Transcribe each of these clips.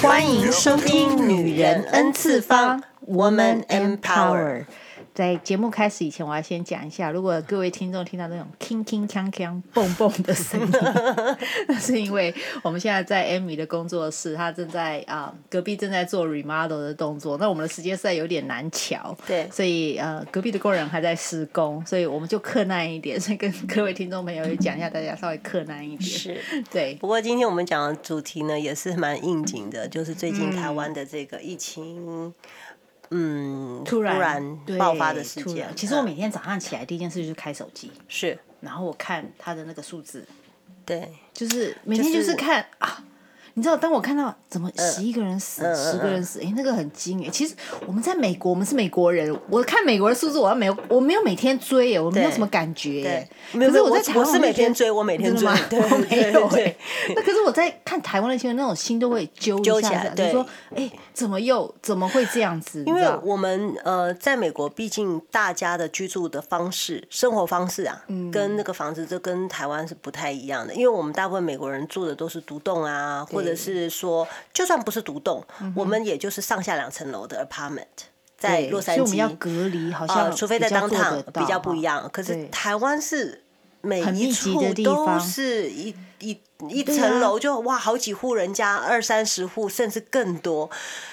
欢迎收听《女人 N 次方》，Woman Empower。在节目开始以前，我要先讲一下，如果各位听众听到那种铿铿锵锵、蹦蹦的声音，那是因为我们现在在 Amy 的工作室，她正在啊、呃、隔壁正在做 remodel 的动作。那我们的时间实在有点难瞧，对，所以呃隔壁的工人还在施工，所以我们就克难一点，所以跟各位听众朋友也讲一下，大家稍微克难一点。是，对。不过今天我们讲的主题呢，也是蛮应景的，就是最近台湾的这个疫情。嗯嗯，突然，爆发的事件。其实我每天早上起来第一件事就是开手机，是，然后我看他的那个数字，对，就是每天就是看、就是、啊。你知道，当我看到怎么十一个人死，呃、十个人死，哎、呃，那个很惊哎。其实我们在美国，我们是美国人，我看美国的数字，我要没有，我没有每天追耶，我没有什么感觉耶。可是我在台湾，我是每天追，我每天追，我没有。那可是我在看台湾的新闻，那种心都会揪一下，就说，哎，怎么又怎么会这样子？因为我们呃，在美国，毕竟大家的居住的方式、生活方式啊，嗯、跟那个房子就跟台湾是不太一样的。因为我们大部分美国人住的都是独栋啊，或者。或者是说，就算不是独栋，我们也就是上下两层楼的 apartment，在洛杉矶，所以我们要隔离，好像、呃、除非在 downtown 比较不一样。可是台湾是每一处都是一一一层楼就哇好几户人家，二三十户甚至更多，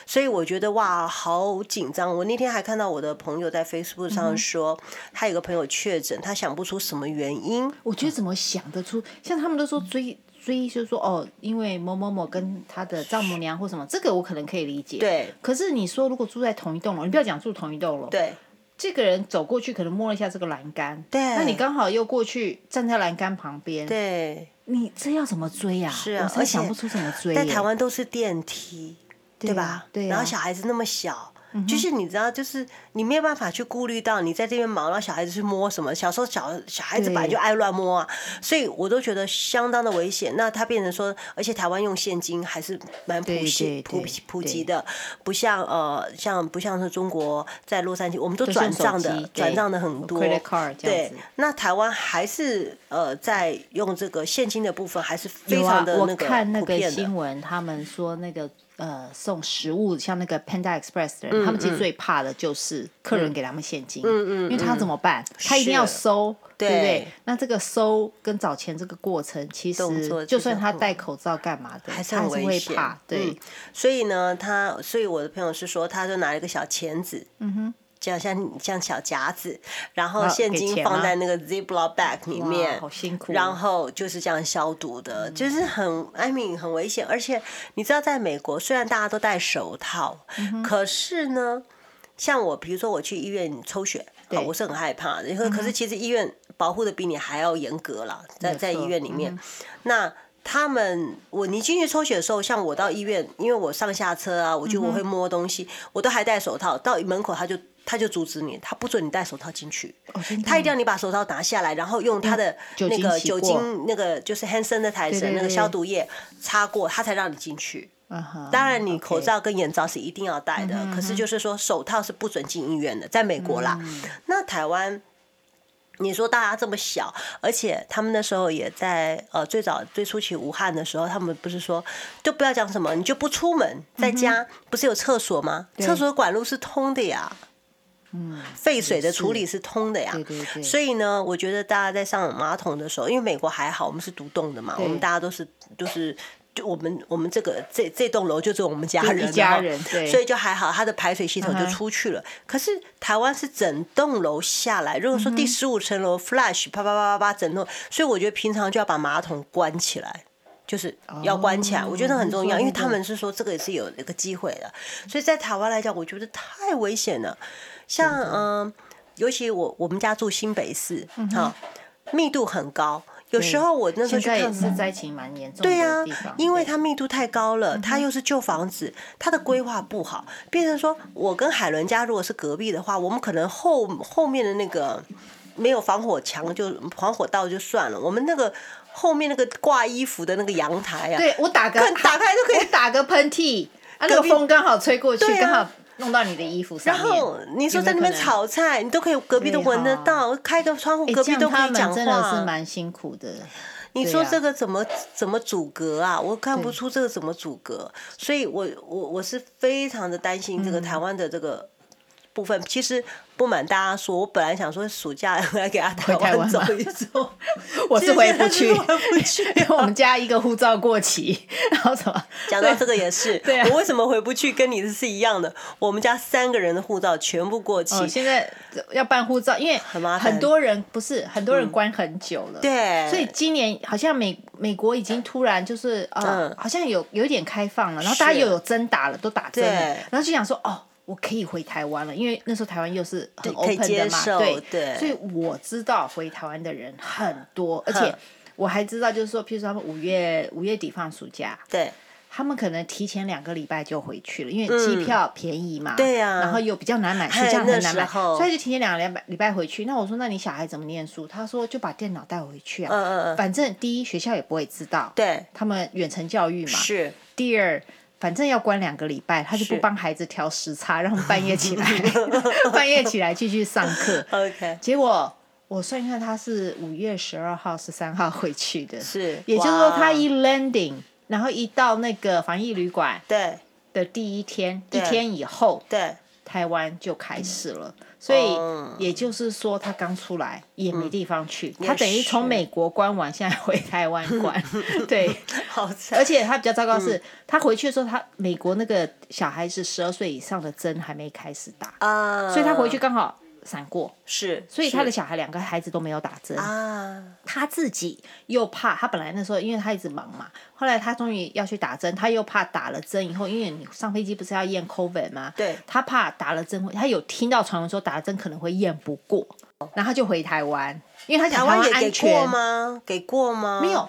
所以我觉得哇好紧张。我那天还看到我的朋友在 Facebook 上说，他有个朋友确诊，他想不出什么原因。我觉得怎么想得出？像他们都说追。所以就是说，哦，因为某某某跟他的丈母娘或什么，这个我可能可以理解。对。可是你说，如果住在同一栋楼，你不要讲住同一栋楼。对。这个人走过去，可能摸了一下这个栏杆。对。那你刚好又过去站在栏杆旁边。对。你这要怎么追啊？是啊。我想不出怎么追。在台湾都是电梯，对吧？对。然后小孩子那么小。就是你知道，就是你没有办法去顾虑到你在这边忙，让小孩子去摸什么。小时候小小孩子本来就爱乱摸啊，所以我都觉得相当的危险。那他变成说，而且台湾用现金还是蛮普及普普及的，不像呃像不像是中国在洛杉矶，我们都转账的转账的很多。对，那台湾还是呃在用这个现金的部分还是非常的那个普遍的。我看那个新闻，他们说那个。呃，送食物像那个 Panda Express 的人，嗯，他们其实最怕的就是客人给他们现金，嗯嗯，因为他怎么办？他一定要收，对不对？那这个收跟找钱这个过程，其实就算他戴口罩干嘛的，还是很危险。对，嗯，所以呢，他，所以我的朋友是说，他就拿了一个小钳子，嗯哼。像像像小夹子，然后现金放在那个 Ziploc bag 里面，好辛苦。然后就是这样消毒的，嗯、就是很，I mean 很危险。而且你知道，在美国虽然大家都戴手套，嗯、可是呢，像我，比如说我去医院抽血，对，我是很害怕的。可可是其实医院保护的比你还要严格了，在在医院里面，嗯、那。他们，我你进去抽血的时候，像我到医院，因为我上下车啊，我就我会摸东西，嗯、我都还戴手套。到门口他就他就阻止你，他不准你戴手套进去，哦，他一定要你把手套拿下来，然后用他的那个酒精那个就是 hand sanitizer 那个消毒液擦过，他才让你进去。Uh 当然，你口罩跟眼罩是一定要戴的可是就是说手套是不准进医院的，在美国啦。嗯、那台湾。你说大家这么小，而且他们那时候也在呃最早最初期武汉的时候，他们不是说就不要讲什么，你就不出门，在家不是有厕所吗？厕所管路是通的呀，嗯，废水的处理是通的呀，对对对。所以呢，我觉得大家在上马桶的时候，因为美国还好，我们是独栋的嘛，我们大家都是都是。就我们我们这个这这栋楼就是我们家人，家人对，所以就还好，它的排水系统就出去了。嗯、可是台湾是整栋楼下来，如果说第十五层楼 flash 啪啪啪啪啪整栋，所以我觉得平常就要把马桶关起来，就是要关起来。哦、我觉得很重要，因为他们是说这个也是有一个机会的。所以在台湾来讲，我觉得太危险了。像嗯、呃，尤其我我们家住新北市，哈、嗯，密度很高。有时候我那时候去看，是灾情蛮严重的。对呀、啊，因为它密度太高了，它又是旧房子，它的规划不好，变成说我跟海伦家如果是隔壁的话，我们可能后后面的那个没有防火墙，就防火道就算了，我们那个后面那个挂衣服的那个阳台啊，对我打个打开就可以打个喷嚏，啊，那个风刚好吹过去，刚好。弄到你的衣服上面，然后你说在那边炒菜，你都可以隔壁都闻得到，开个窗户，隔壁都可以讲话。真的是蛮辛苦的。你说这个怎么怎么阻隔啊？我看不出这个怎么阻隔，所以我我我是非常的担心这个台湾的这个部分。其实。不瞒大家说，我本来想说暑假 来给他台湾走一走，我是回不去，回不去，因为我们家一个护照过期，然后怎么？讲到这个也是，对啊，我为什么回不去？跟你的是一样的，我们家三个人的护照全部过期，哦，现在要办护照，因为很麻烦，很多人不是很多人关很久了，嗯，对，所以今年好像美美国已经突然就是呃，嗯，好像有有点开放了，然后大家又有针打了，都打针了，然后就想说哦。我可以回台湾了，因为那时候台湾又是很 open 的嘛，对，对，所以我知道回台湾的人很多，而且我还知道，就是说，譬如说他们五月五月底放暑假，对，他们可能提前两个礼拜就回去了，因为机票便宜嘛，对呀，然后又比较难买，实际上很难买，所以就提前两个礼拜礼拜回去。那我说，那你小孩怎么念书？他说就把电脑带回去啊，嗯嗯嗯，反正第一学校也不会知道，对，他们远程教育嘛，是，第二。反正要关两个礼拜，他就不帮孩子调时差，让他们半夜起来，半夜起来继续上课。OK，结果我算一下，他是五月十二号、十三号回去的，是，也就是说他一 landing，然后一到那个防疫旅馆，对。的第一天，一天以后，对。台湾就开始了，所以也就是说，他刚出来也没地方去，嗯、他等于从美国关完，现在回台湾关，对，好。而且他比较糟糕是，嗯、他回去的时候，他美国那个小孩子十二岁以上的针还没开始打，啊、所以他回去刚好。闪过是，所以他的小孩两个孩子都没有打针啊。他自己又怕，他本来那时候因为他一直忙嘛，后来他终于要去打针，他又怕打了针以后，因为你上飞机不是要验 COVID 吗？对，他怕打了针，他有听到传闻说打了针可能会验不过，然后他就回台湾，因为他讲台湾也给过吗？给过吗？没有，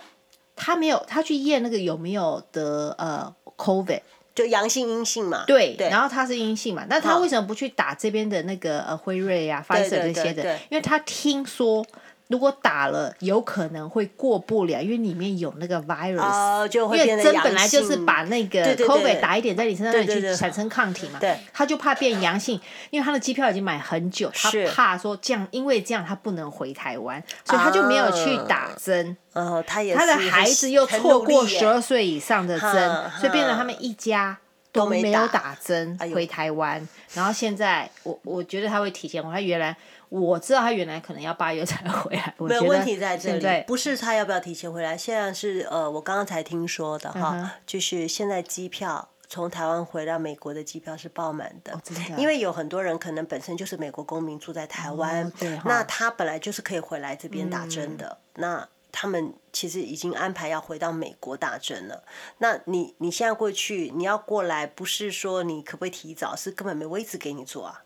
他没有，他去验那个有没有得呃 COVID。就阳性阴性嘛，对，对然后他是阴性嘛，那他为什么不去打这边的那个呃辉瑞啊、发射这些的？因为他听说。如果打了，有可能会过不了，因为里面有那个 virus，、哦、就会因为针本来就是把那个 COVID 打一点在你身上，让你去产生抗体嘛。对，他就怕变阳性，因为他的机票已经买很久，他怕说这样，因为这样他不能回台湾，所以他就没有去打针。哦，他也是，他的孩子又错过十二岁以上的针，所以变成他们一家都没有打针回台湾。然后现在，我我觉得他会提前回，他原来。我知道他原来可能要八月才回来，没有问题在这里，不是他要不要提前回来，现在是呃，我刚刚才听说的哈，嗯、就是现在机票从台湾回到美国的机票是爆满的，因为有很多人可能本身就是美国公民住在台湾，哦、那他本来就是可以回来这边打针的，嗯、那他们其实已经安排要回到美国打针了，那你你现在过去你要过来，不是说你可不可以提早，是根本没位置给你坐啊。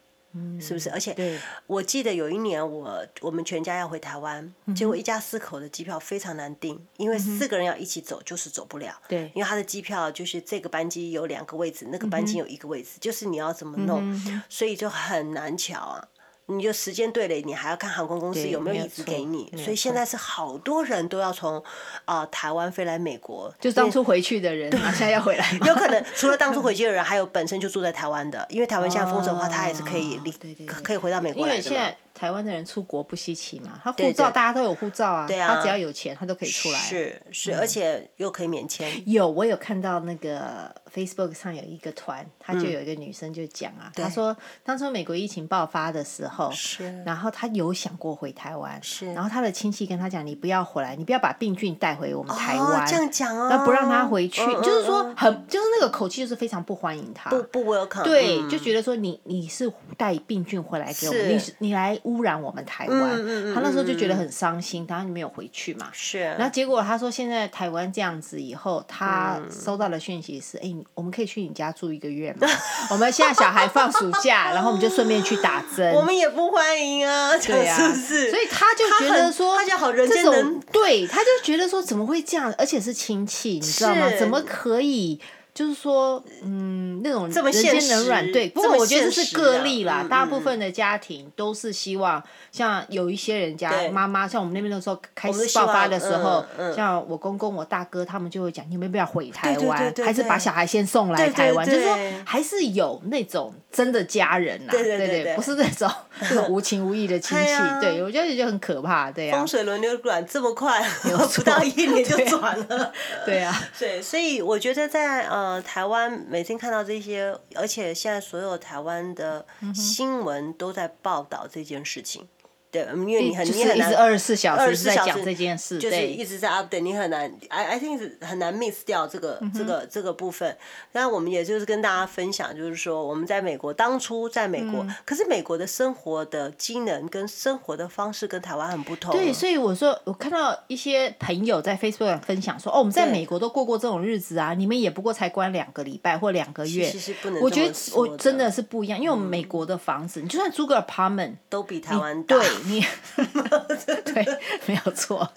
是不是？而且我记得有一年我我们全家要回台湾，结果一家四口的机票非常难订，因为四个人要一起走就是走不了。对，因为他的机票就是这个班机有两个位置，那个班机有一个位置，就是你要怎么弄，所以就很难乔啊。你就时间对了，你还要看航空公司有没有椅子给你，所以现在是好多人都要从啊台湾飞来美国，就当初回去的人，对现在要回来，有可能除了当初回去的人，还有本身就住在台湾的，因为台湾现在封城的话，他也是可以离，可以回到美国来的。台湾的人出国不稀奇嘛，他护照大家都有护照啊，对啊，他只要有钱，他都可以出来。是是，而且又可以免签。有，我有看到那个 Facebook 上有一个团，他就有一个女生就讲啊，她说当初美国疫情爆发的时候，是，然后她有想过回台湾，是，然后她的亲戚跟她讲，你不要回来，你不要把病菌带回我们台湾，这样讲哦，那不让她回去，就是说很，就是那个口气就是非常不欢迎她，不不 welcome，对，就觉得说你你是带病菌回来给我们，你你来污染我们台湾，他那时候就觉得很伤心，当然没有回去嘛。是，然后结果他说现在台湾这样子以后，他收到的讯息是：哎、我们可以去你家住一个月吗？我们现在小孩放暑假，然后我们就顺便去打针。我们也不欢迎啊，对啊，所以他就觉得说，他就好人间对，他就觉得说怎么会这样？而且是亲戚，你知道吗？怎么可以？就是说，嗯，那种人这么现间冷暖，对。不过我觉得这是个例啦，嗯、大部分的家庭都是希望，像有一些人家妈妈，像我们那边的时候开始爆发的时候，像我公公、我大哥他们就会讲，你们要不要回台湾，还是把小孩先送来台湾？就是说，还是有那种真的家人呐，对对对，不是那种 这种无情无义的亲戚。啊、对，我觉得就很可怕，对呀、啊。风水轮流转这么快，不到一年就转了，对啊，对，所以我觉得在呃台湾。每天看到这些，而且现在所有台湾的新闻都在报道这件事情。对，因为你很你很难二十四小时在讲这件事，就是一直在 update，你很难，I I think 很难 miss 掉这个这个这个部分。那，我们也就是跟大家分享，就是说我们在美国当初在美国，可是美国的生活的机能跟生活的方式跟台湾很不同。对，所以我说我看到一些朋友在 Facebook 上分享说，哦，我们在美国都过过这种日子啊，你们也不过才关两个礼拜或两个月。其实不能，我觉得我真的是不一样，因为我们美国的房子，你就算租个 apartment 都比台湾大。对。你 对，没有错，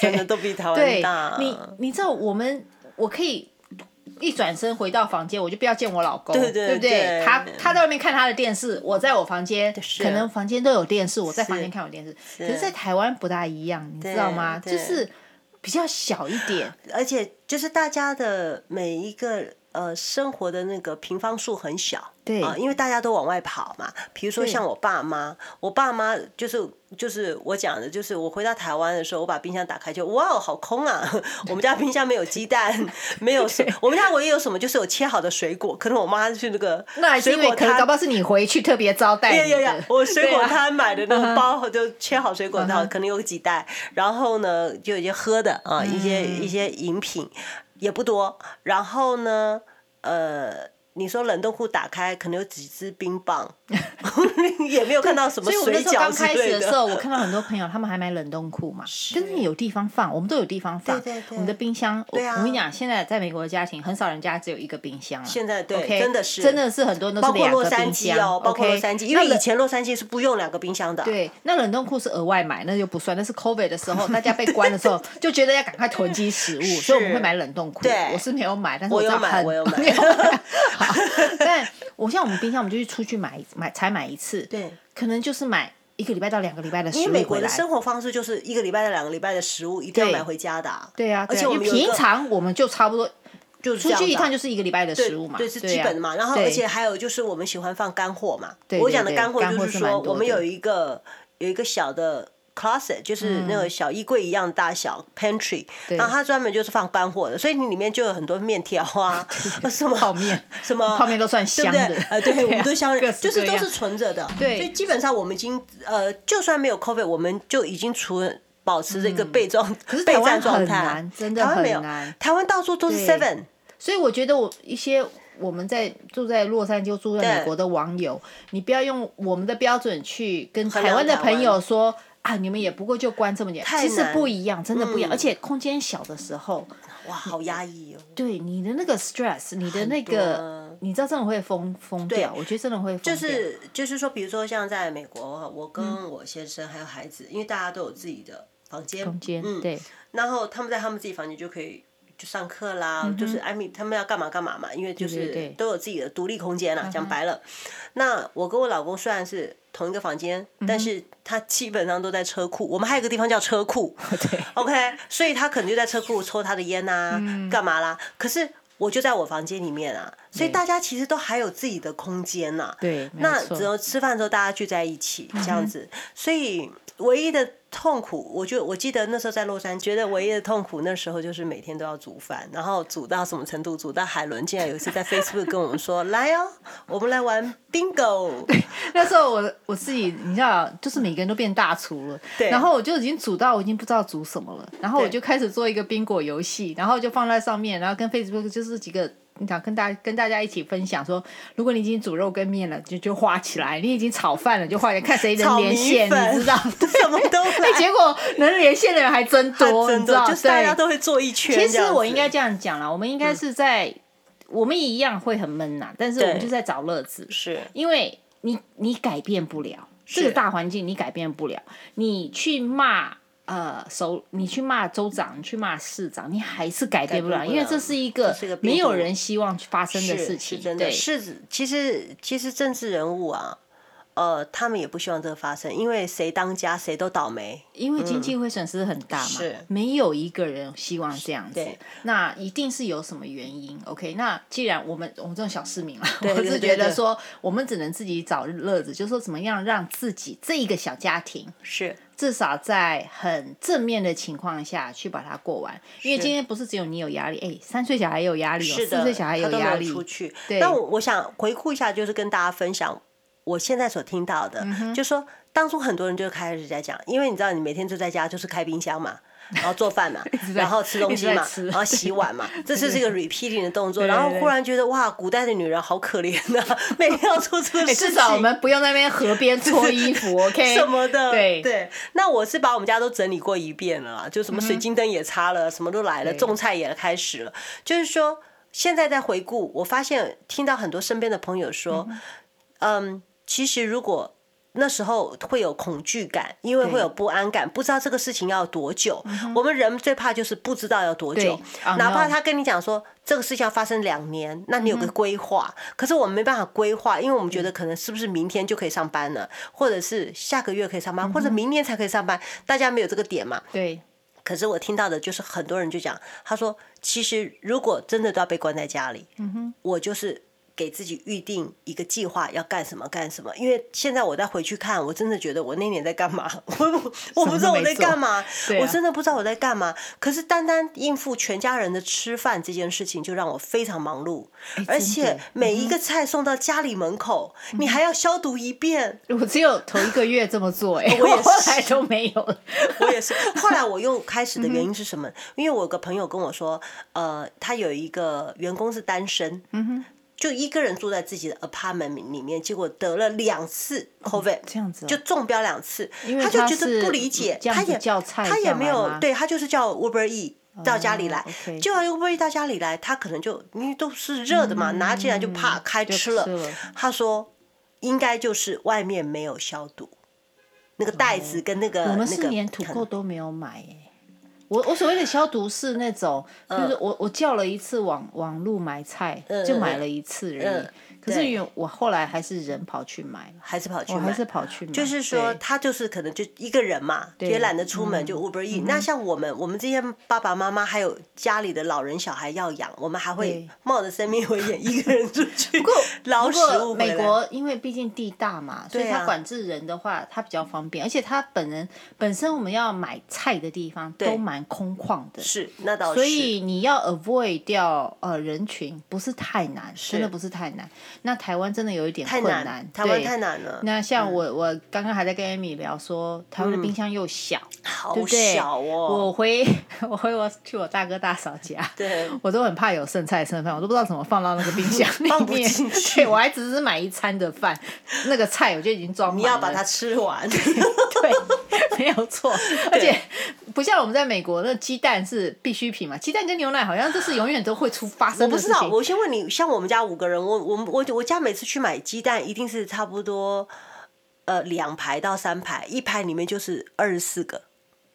真的都比台湾大。你你知道，我们我可以一转身回到房间，我就不要见我老公，对，对，对，对不对？他他在外面看他的电视，我在我房间，可能房间都有电视，我在房间看我电视。可是，在台湾不大一样，你知道吗？就是比较小一点，而且就是大家的每一个。呃，生活的那个平方数很小，对啊，因为大家都往外跑嘛。比如说像我爸妈，我爸妈就是就是我讲的，就是我回到台湾的时候，我把冰箱打开就哇，好空啊！我们家冰箱没有鸡蛋，没有什，我们家唯一有什么就是有切好的水果。可能我妈去那个 水果摊，搞不好是你回去特别招待对呀。我水果摊买的那个包就切好水果，然后可能有几袋，然后呢就有一些喝的啊，一些一些饮品。也不多，然后呢，呃。你说冷冻库打开，可能有几支冰棒，也没有看到什么。所以我那时候刚开始的时候，我看到很多朋友他们还买冷冻库嘛，但是你有地方放，我们都有地方放。对对对。我们的冰箱，我我跟你讲，现在在美国的家庭很少人家只有一个冰箱了。现在对，真的是真的是很多人都是两个冰箱哦，包括洛杉矶，因为以前洛杉矶是不用两个冰箱的。对，那冷冻库是额外买，那就不算。那是 COVID 的时候，大家被关的时候，就觉得要赶快囤积食物，所以我们会买冷冻库。对，我是没有买，但是我有买，我有买。但我像我们冰箱，我们就去出去买买才买一次，对，可能就是买一个礼拜到两个礼拜的食物。因为美国的生活方式就是一个礼拜到两个礼拜的食物一定要买回家的。对啊，而且我们平常我们就差不多就出去一趟就是一个礼拜的食物嘛，对，是基本的嘛。然后而且还有就是我们喜欢放干货嘛。我讲的干货就是说我们有一个有一个小的。Closet 就是那个小衣柜一样大小，Pantry，然后它专门就是放干货的，所以你里面就有很多面条啊，什么泡面，什么泡面都算香的，呃，对，我们都香，就是都是存着的，对，所以基本上我们已经呃，就算没有 COVID，我们就已经存保持着一个备装备战 状态，真的很难，台湾到处都是 Seven，所以我觉得我一些我们在住在洛杉矶、住在美国的网友，你不要用我们的标准去跟台湾的朋友说。啊！你们也不过就关这么点，其实不一样，真的不一样。而且空间小的时候，哇，好压抑哦。对你的那个 stress，你的那个，你知道真的会疯疯掉。我觉得真的会疯掉。就是就是说，比如说像在美国，我跟我先生还有孩子，因为大家都有自己的房间，空间，对。然后他们在他们自己房间就可以就上课啦，就是艾米他们要干嘛干嘛嘛，因为就是都有自己的独立空间啦。讲白了，那我跟我老公虽然是。同一个房间，但是他基本上都在车库。我们还有一个地方叫车库，对，OK，所以他可能就在车库抽他的烟啊，干嘛啦？可是我就在我房间里面啊，所以大家其实都还有自己的空间呐。对，那只有吃饭的时候大家聚在一起这样子，所以唯一的。痛苦，我就我记得那时候在洛杉矶，觉得唯一的痛苦那时候就是每天都要煮饭，然后煮到什么程度？煮到海伦竟然有一次在 Facebook 跟我们说：“来哦，我们来玩 Bingo。”对，那时候我我自己你知道，就是每个人都变大厨了，对。然后我就已经煮到我已经不知道煮什么了，然后我就开始做一个冰果游戏，然后就放在上面，然后跟 Facebook 就是几个。你想跟大家跟大家一起分享说，如果你已经煮肉跟面了，就就画起来；你已经炒饭了，就画起来，看谁能连线，你知道？什么都来。结果能连线的人还真多，真多，就是大家都会做一圈。其实我应该这样讲啦，我们应该是在，嗯、我们也一样会很闷呐，但是我们就在找乐子。是，因为你你改变不了这个大环境，你改变不了。你去骂呃，首你去骂州长，你去骂市长，你还是改变不了，因为这是一个没有人希望发生的事情。是真的。对，是其实其实政治人物啊，呃，他们也不希望这个发生，因为谁当家谁都倒霉。因为经济会损失很大嘛，是没有一个人希望这样子，那一定是有什么原因。OK，那既然我们我们这种小市民啊，对对对我是觉得说，我们只能自己找乐子，就是说怎么样让自己这一个小家庭是至少在很正面的情况下去把它过完。因为今天不是只有你有压力，哎，三岁小孩也有压力哦，四岁小孩也有压力。出去。对，那我我想回顾一下，就是跟大家分享我现在所听到的，嗯就说当初很多人就开始在讲，因为你知道你每天就在家就是开冰箱嘛。然后做饭嘛，然后吃东西嘛，然后洗碗嘛，这就是一个 repeating 的动作。然后忽然觉得哇，古代的女人好可怜呐，每天要做这个事情。至少我们不用在那边河边 搓衣服，OK？什么的，对对。那我是把我们家都整理过一遍了，就什么水晶灯也擦了，什么都来了，种菜也开始了。就是说，现在在回顾，我发现听到很多身边的朋友说，嗯，其实如果。那时候会有恐惧感，因为会有不安感，不知道这个事情要多久。我们人最怕就是不知道要多久，哪怕他跟你讲说这个事情要发生两年，那你有个规划。可是我们没办法规划，因为我们觉得可能是不是明天就可以上班了，或者是下个月可以上班，或者明年才可以上班，大家没有这个点嘛。对。可是我听到的就是很多人就讲，他说其实如果真的都要被关在家里，我就是。给自己预定一个计划，要干什么干什么。因为现在我再回去看，我真的觉得我那年在干嘛？我我不知道我在干嘛，我真的不知道我在干嘛。可是单单应付全家人的吃饭这件事情，就让我非常忙碌。而且每一个菜送到家里门口，你还要消毒一遍。我只有头一个月这么做，哎，我也是，后来都没有了。我也是。后来我又开始的原因是什么？因为我有个朋友跟我说，呃，他有一个员工是单身。嗯哼。就一个人住在自己的 apartment 里面，结果得了两次 COVID，这样子就中标两次，他就觉得不理解，他也他也没有，对他就是叫 Uber E 到家里来，就 Uber E 到家里来，他可能就因为都是热的嘛，拿进来就怕开吃了。他说应该就是外面没有消毒，那个袋子跟那个我们是连土豆都没有买我我所谓的消毒是那种，就是我我叫了一次网网路买菜，就买了一次而已。可是因为我后来还是人跑去买，还是跑去买，还是跑去买。就是说，他就是可能就一个人嘛，也懒得出门，就 Uber Eats。那像我们，我们这些爸爸妈妈还有家里的老人小孩要养，我们还会冒着生命危险一个人出去。不过，老食物回来。美国因为毕竟地大嘛，所以他管制人的话，他比较方便。而且他本人本身我们要买菜的地方都蛮空旷的，是那倒是。所以你要 avoid 掉呃人群不是太难，真的不是太难。那台湾真的有一点困难，台湾太难了。那像我，我刚刚还在跟 Amy 聊说，台湾的冰箱又小，对不对？好小哦。我回 我回我去我大哥大嫂家，对，我都很怕有剩菜剩饭，我都不知道怎么放到那个冰箱 里面。放不进去。对，我还只是买一餐的饭，那个菜我就已经装满了。你要把它吃完。对，没有错。而且不像我们在美国，那鸡蛋是必需品嘛，鸡蛋跟牛奶好像这是永远都会出发生的事情。我不知道，我先问你，像我们家五个人，我我我我家。每次去买鸡蛋，一定是差不多，呃，两排到三排，一排里面就是二十四个，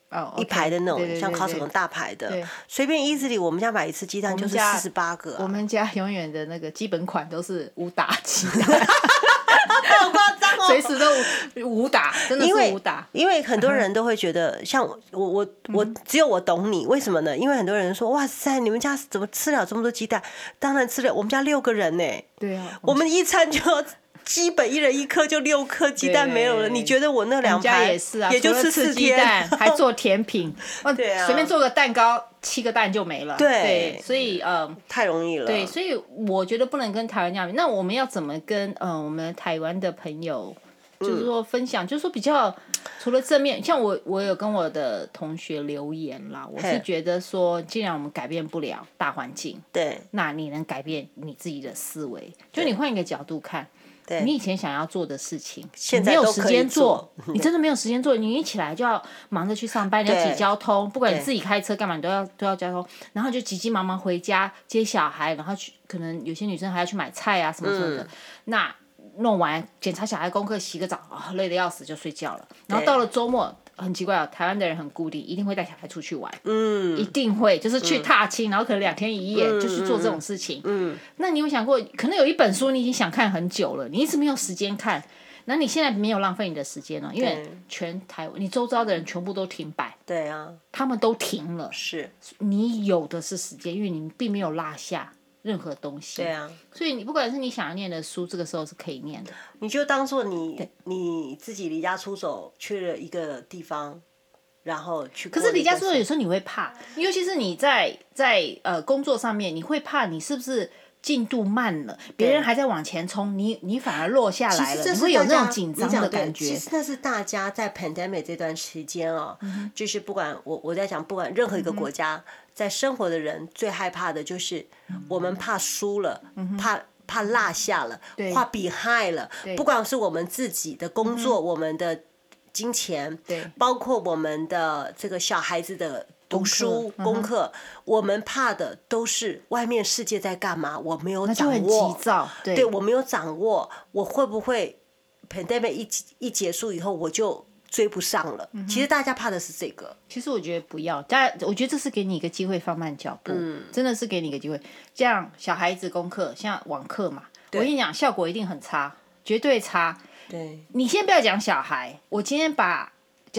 哦，一排的那种，像 Costco 大排的，随便 easily 我们家买一次鸡蛋就是四十八个。我们家永远的那个基本款都是武打鸡蛋，好夸张哦，随时都武打，真的是武打。因为很多人都会觉得，像我我我只有我懂你，为什么呢？因为很多人说，哇塞，你们家怎么吃了这么多鸡蛋？当然吃了，我们家六个人呢。对啊，我们一餐就要基本一人一颗，就六颗鸡蛋没有了。你觉得我那两家也是啊，也就吃四鸡蛋，还做甜品，对啊，随便做个蛋糕，七个蛋就没了。对，所以呃，太容易了。对，所以我觉得不能跟台湾这样比。那我们要怎么跟嗯我们台湾的朋友，就是说分享，就是说比较除了正面，像我我有跟我的同学留言啦，我是觉得说，既然我们改变不了大环境，对，那你能改变你自己的思维，就你换一个角度看。你以前想要做的事情，现在没有时间做，你真的没有时间做。你一起来就要忙着去上班，你要挤交通，不管你自己开车干嘛，你都要都要交通。然后就急急忙忙回家接小孩，然后去可能有些女生还要去买菜啊什么什么的。嗯、那弄完检查小孩功课，洗个澡啊、哦，累得要死就睡觉了。然后到了周末。很奇怪哦，台湾的人很孤立，一定会带小孩出去玩，嗯，一定会就是去踏青，嗯、然后可能两天一夜就去做这种事情，嗯，嗯，那你有想过，可能有一本书你已经想看很久了，你一直没有时间看，那你现在没有浪费你的时间了，因为全台湾你周遭的人全部都停摆，对啊，他们都停了，是。你有的是时间，因为你并没有落下。任何东西，对啊，所以你不管是你想要念的书，这个时候是可以念的。你就当做你你自己离家出走去了一个地方，然后去。可是离家出走有时候你会怕，尤其是你在在呃工作上面，你会怕你是不是进度慢了，别人还在往前冲，你你反而落下来了，你会有那种紧张的感觉。其实那是大家在 pandemic 这段时间哦，嗯、就是不管我我在讲，不管任何一个国家。嗯在生活的人最害怕的就是我们怕输了，嗯、怕怕落下了，怕 behind 了。不管是我们自己的工作，嗯、我们的金钱，包括我们的这个小孩子的读书功课，我们怕的都是外面世界在干嘛，我没有掌握。对，对我没有掌握，我会不会 pandemic 一一结束以后我就。追不上了，其实大家怕的是这个。其实我觉得不要，大家我觉得这是给你一个机会放慢脚步，嗯、真的是给你一个机会。这样小孩子功课像网课嘛，我跟你讲，效果一定很差，绝对差。对，你先不要讲小孩，我今天把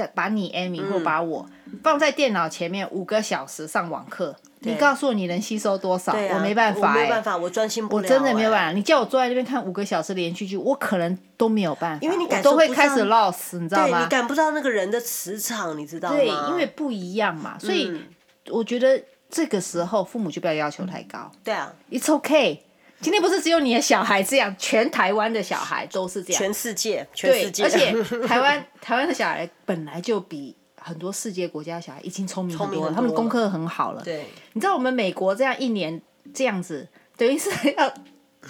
把你 Amy、嗯、或把我放在电脑前面五个小时上网课。你告诉我你能吸收多少？我没办法，我没办法，我专心不了。我真的没有办法。你叫我坐在那边看五个小时连续剧，我可能都没有办法。因为你都会开始 lost，你知道吗？你感不到那个人的磁场，你知道吗？对，因为不一样嘛，所以我觉得这个时候父母就不要要求太高。对啊，It's okay。今天不是只有你的小孩这样，全台湾的小孩都是这样。全世界，全世界。而且 台湾台湾的小孩本来就比。很多世界国家的小孩已经聪明很多了，他们功课很好了。对，你知道我们美国这样一年这样子，等于是要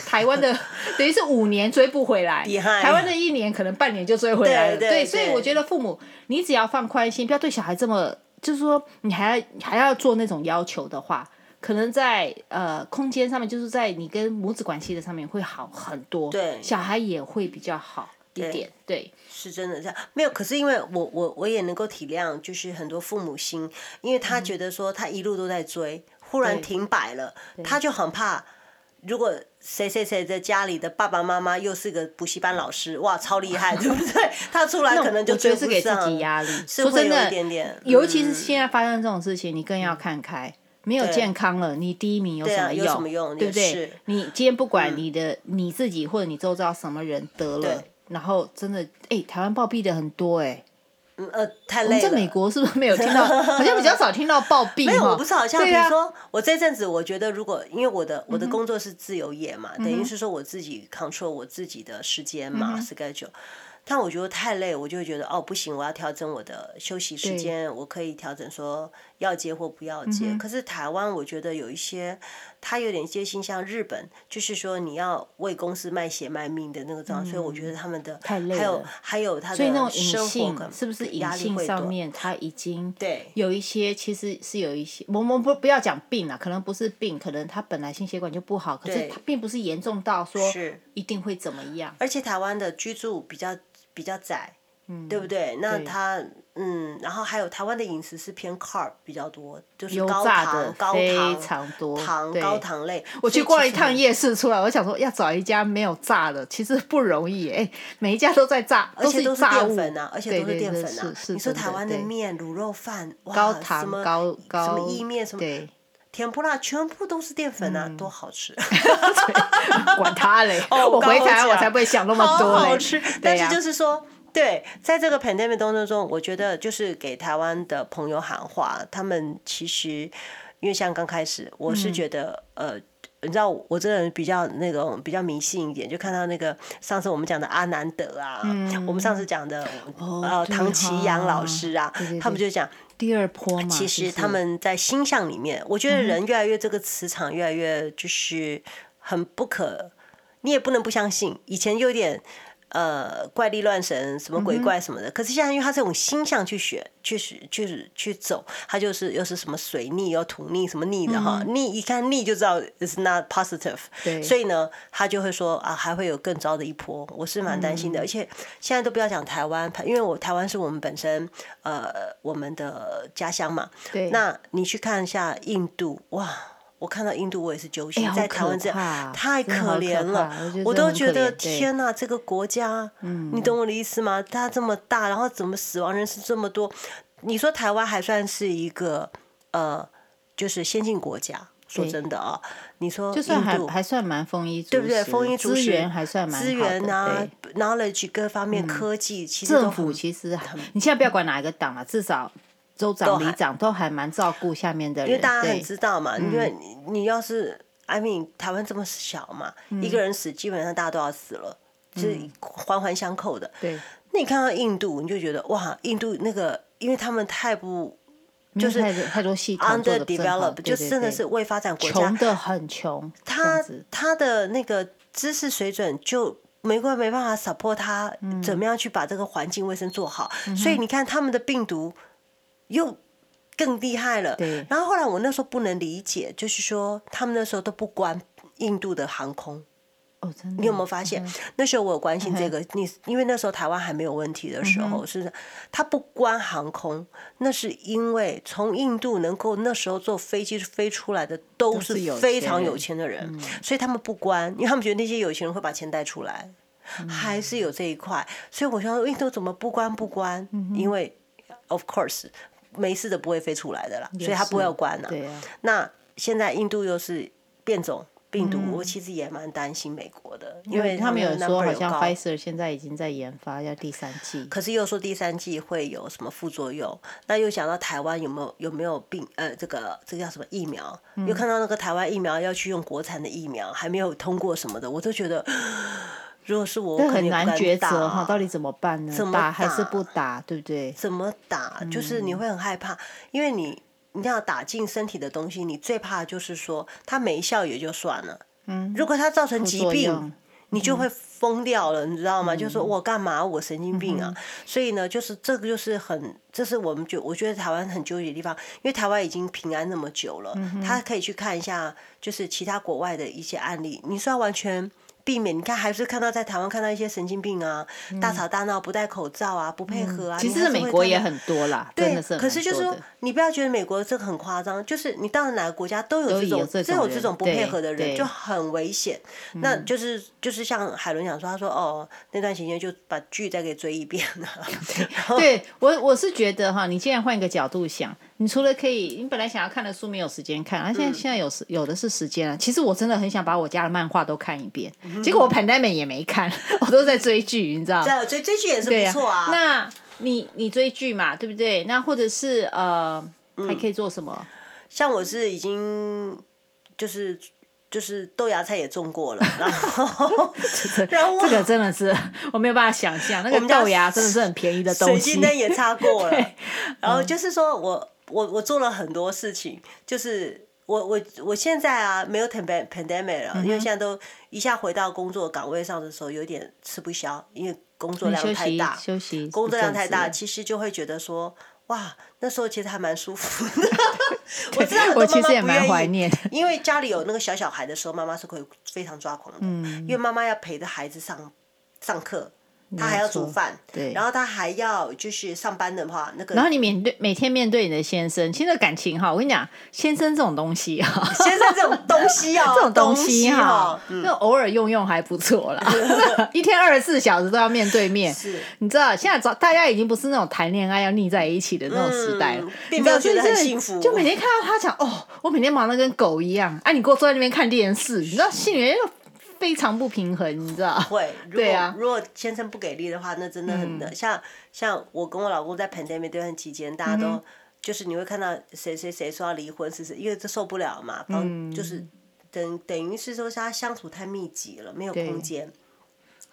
台湾的，等于是五年追不回来。台湾的一年可能半年就追回来了。对，所以我觉得父母，你只要放宽心，不要对小孩这么，就是说你还要还要做那种要求的话，可能在呃空间上面，就是在你跟母子关系的上面会好很多。对，小孩也会比较好。一点对，是真的这样，没有。可是因为我我我也能够体谅，就是很多父母心，因为他觉得说他一路都在追，忽然停摆了，他就很怕。如果谁谁谁在家里的爸爸妈妈又是个补习班老师，哇，超厉害，对不对？他出来可能就追不上。是给自己压力，是会有一点点。尤其是现在发生这种事情，你更要看开。没有健康了，你第一名有什么用？对不对？你今天不管你的你自己或者你周遭什么人得了。然后真的，哎，台湾暴毙的很多哎，嗯呃，太累了。在美国是不是没有听到？好像比较少听到暴毙。没有，我不是好像比如说，我这阵子我觉得，如果因为我的我的工作是自由业嘛，等于是说我自己 control 我自己的时间嘛，schedule。但我觉得太累，我就会觉得哦不行，我要调整我的休息时间，我可以调整说要接或不要接。可是台湾，我觉得有一些。他有点接近像日本，就是说你要为公司卖血卖命的那个状态，所以我觉得他们的还有还有他的那种隐性，是不是隐性上面他已经对有一些其实是有一些，我们不不要讲病了，可能不是病，可能他本来心血管就不好，可是他并不是严重到说一定会怎么样。而且台湾的居住比较比较窄，嗯对不对？那他。嗯，然后还有台湾的饮食是偏 carb 比较多，就是高糖、高糖、糖高糖类。我去逛一趟夜市出来，我想说要找一家没有炸的，其实不容易哎，每一家都在炸，而且都是淀粉啊，而且都是淀粉呐。你说台湾的面、卤肉饭，高糖、高高什么意面什么，甜不辣，全部都是淀粉呐，多好吃！管他嘞，我回台湾我才不会想那么多好吃，但是就是说。对，在这个 pandemic 当中中，我觉得就是给台湾的朋友喊话，他们其实因为像刚开始，我是觉得、嗯、呃，你知道我这个人比较那种比较迷信一点，就看到那个上次我们讲的阿南德啊，嗯、我们上次讲的、哦、呃唐奇阳老师啊，对对对他们就讲第二波嘛，其实他们在星象里面，我觉得人越来越这个磁场越来越就是很不可，你也不能不相信，以前有点。呃，怪力乱神，什么鬼怪什么的。嗯、可是现在，因为他这种星象去选，去去去走，他就是又是什么水逆，又土逆，什么逆的哈、嗯。逆一看逆就知道 is not positive。对。所以呢，他就会说啊，还会有更糟的一波。我是蛮担心的、嗯。而且现在都不要讲台湾，因为我台湾是我们本身呃我们的家乡嘛。对。那你去看一下印度，哇！我看到印度，我也是揪心、欸，在台湾这样太可怜了，我都觉得天哪，这个国家，嗯、你懂我的意思吗？它这么大，然后怎么死亡人数这么多？你说台湾还算是一个呃，就是先进国家，说真的啊，你说就算还还算蛮丰衣足食，对不对？丰衣足食，资源还算蛮好的，资源啊，knowledge 各方面、嗯、科技，其实政府其实很，你现在不要管哪一个党了、啊，至少。州长、里长都还蛮照顾下面的人，因为大家很知道嘛。因为你要是，I mean，台湾这么小嘛，嗯、一个人死，基本上大家都要死了，嗯、就是环环相扣的。对。那你看到印度，你就觉得哇，印度那个，因为他们太不，就是太多太多系统 underdeveloped，就真的是未发展国家，穷的很穷。他他的那个知识水准就没关没办法 support 他，怎么样去把这个环境卫生做好、嗯。所以你看他们的病毒。又更厉害了。对。然后后来我那时候不能理解，就是说他们那时候都不关印度的航空。哦，真的。你有没有发现？那时候我有关心这个，你因为那时候台湾还没有问题的时候，是不是？他不关航空，那是因为从印度能够那时候坐飞机飞出来的都是非常有钱的人，所以他们不关，因为他们觉得那些有钱人会把钱带出来，还是有这一块。所以我想说，印度怎么不关不关？因为，of course。没事的不会飞出来的啦，所以它不会要关了。对啊。那现在印度又是变种病毒，嗯、我其实也蛮担心美国的，因为他们有说好像 Pfizer 现在已经在研发要第三季，可是又说第三季会有什么副作用？那又想到台湾有没有有没有病？呃，这个这个叫什么疫苗？嗯、又看到那个台湾疫苗要去用国产的疫苗，还没有通过什么的，我都觉得。如果是我，我很难抉择哈，到底怎么办呢？怎么还是不打，对不对？怎么打？就是你会很害怕，嗯、因为你你要打进身体的东西，你最怕就是说它没效也就算了。嗯。如果它造成疾病，你就会疯掉了，嗯、你知道吗？嗯、就是说我干嘛？我神经病啊！嗯、所以呢，就是这个就是很，这是我们觉我觉得台湾很纠结的地方，因为台湾已经平安那么久了，嗯、他可以去看一下，就是其他国外的一些案例。你说完全。避免你看，还是看到在台湾看到一些神经病啊，嗯、大吵大闹，不戴口罩啊，不配合啊。嗯、其实美国也很多啦，对，是可是就是说，你不要觉得美国这个很夸张，就是你到了哪个国家都有这种，都有这种不配合的人，就很危险。那就是就是像海伦讲说，他说哦，那段时间就把剧再给追一遍了。对我我是觉得哈，你既然换一个角度想。你除了可以，你本来想要看的书没有时间看，而、啊、现在现在有时有的是时间啊。其实我真的很想把我家的漫画都看一遍，嗯、结果我 pandemic 也没看，我都在追剧，你知道？对，追追剧也是不错啊。啊那你你追剧嘛，对不对？那或者是呃，还可以做什么？像我是已经就是就是豆芽菜也种过了，然后 然后这个真的是我没有办法想象，那个豆芽真的是很便宜的东西。水晶灯也擦过了，然后就是说我。我我做了很多事情，就是我我我现在啊没有 pandemic 了，嗯，因为现在都一下回到工作岗位上的时候，有点吃不消，因为工作量太大，休息，休息工作量太大，其实就会觉得说，哇，那时候其实还蛮舒服的。我知道很多妈妈不愿意，我其实也蛮怀念，因为家里有那个小小孩的时候，妈妈是会非常抓狂的，嗯，因为妈妈要陪着孩子上上课。他还要煮饭，对，然后他还要就是上班的话，那个。然后你面对每天面对你的先生，其实感情哈，我跟你讲，先生这种东西哈，先生这种东西啊，这种东西哈，那偶尔用用还不错啦。一天二十四小时都要面对面，是，你知道现在早大家已经不是那种谈恋爱要腻在一起的那种时代了，嗯、并没有觉得很幸福。就每天看到他讲哦，我每天忙得跟狗一样，哎、啊，你给我坐在那边看电视，你知道心里面又。非常不平衡，你知道？会，对啊。如果先生不给力的话，那真的很的、嗯。像像我跟我老公在 pandemic 这段期间，大家都、嗯、就是你会看到谁谁谁说要离婚，是是，因为这受不了嘛。嗯。就是等等于是说，他相处太密集了，没有空间。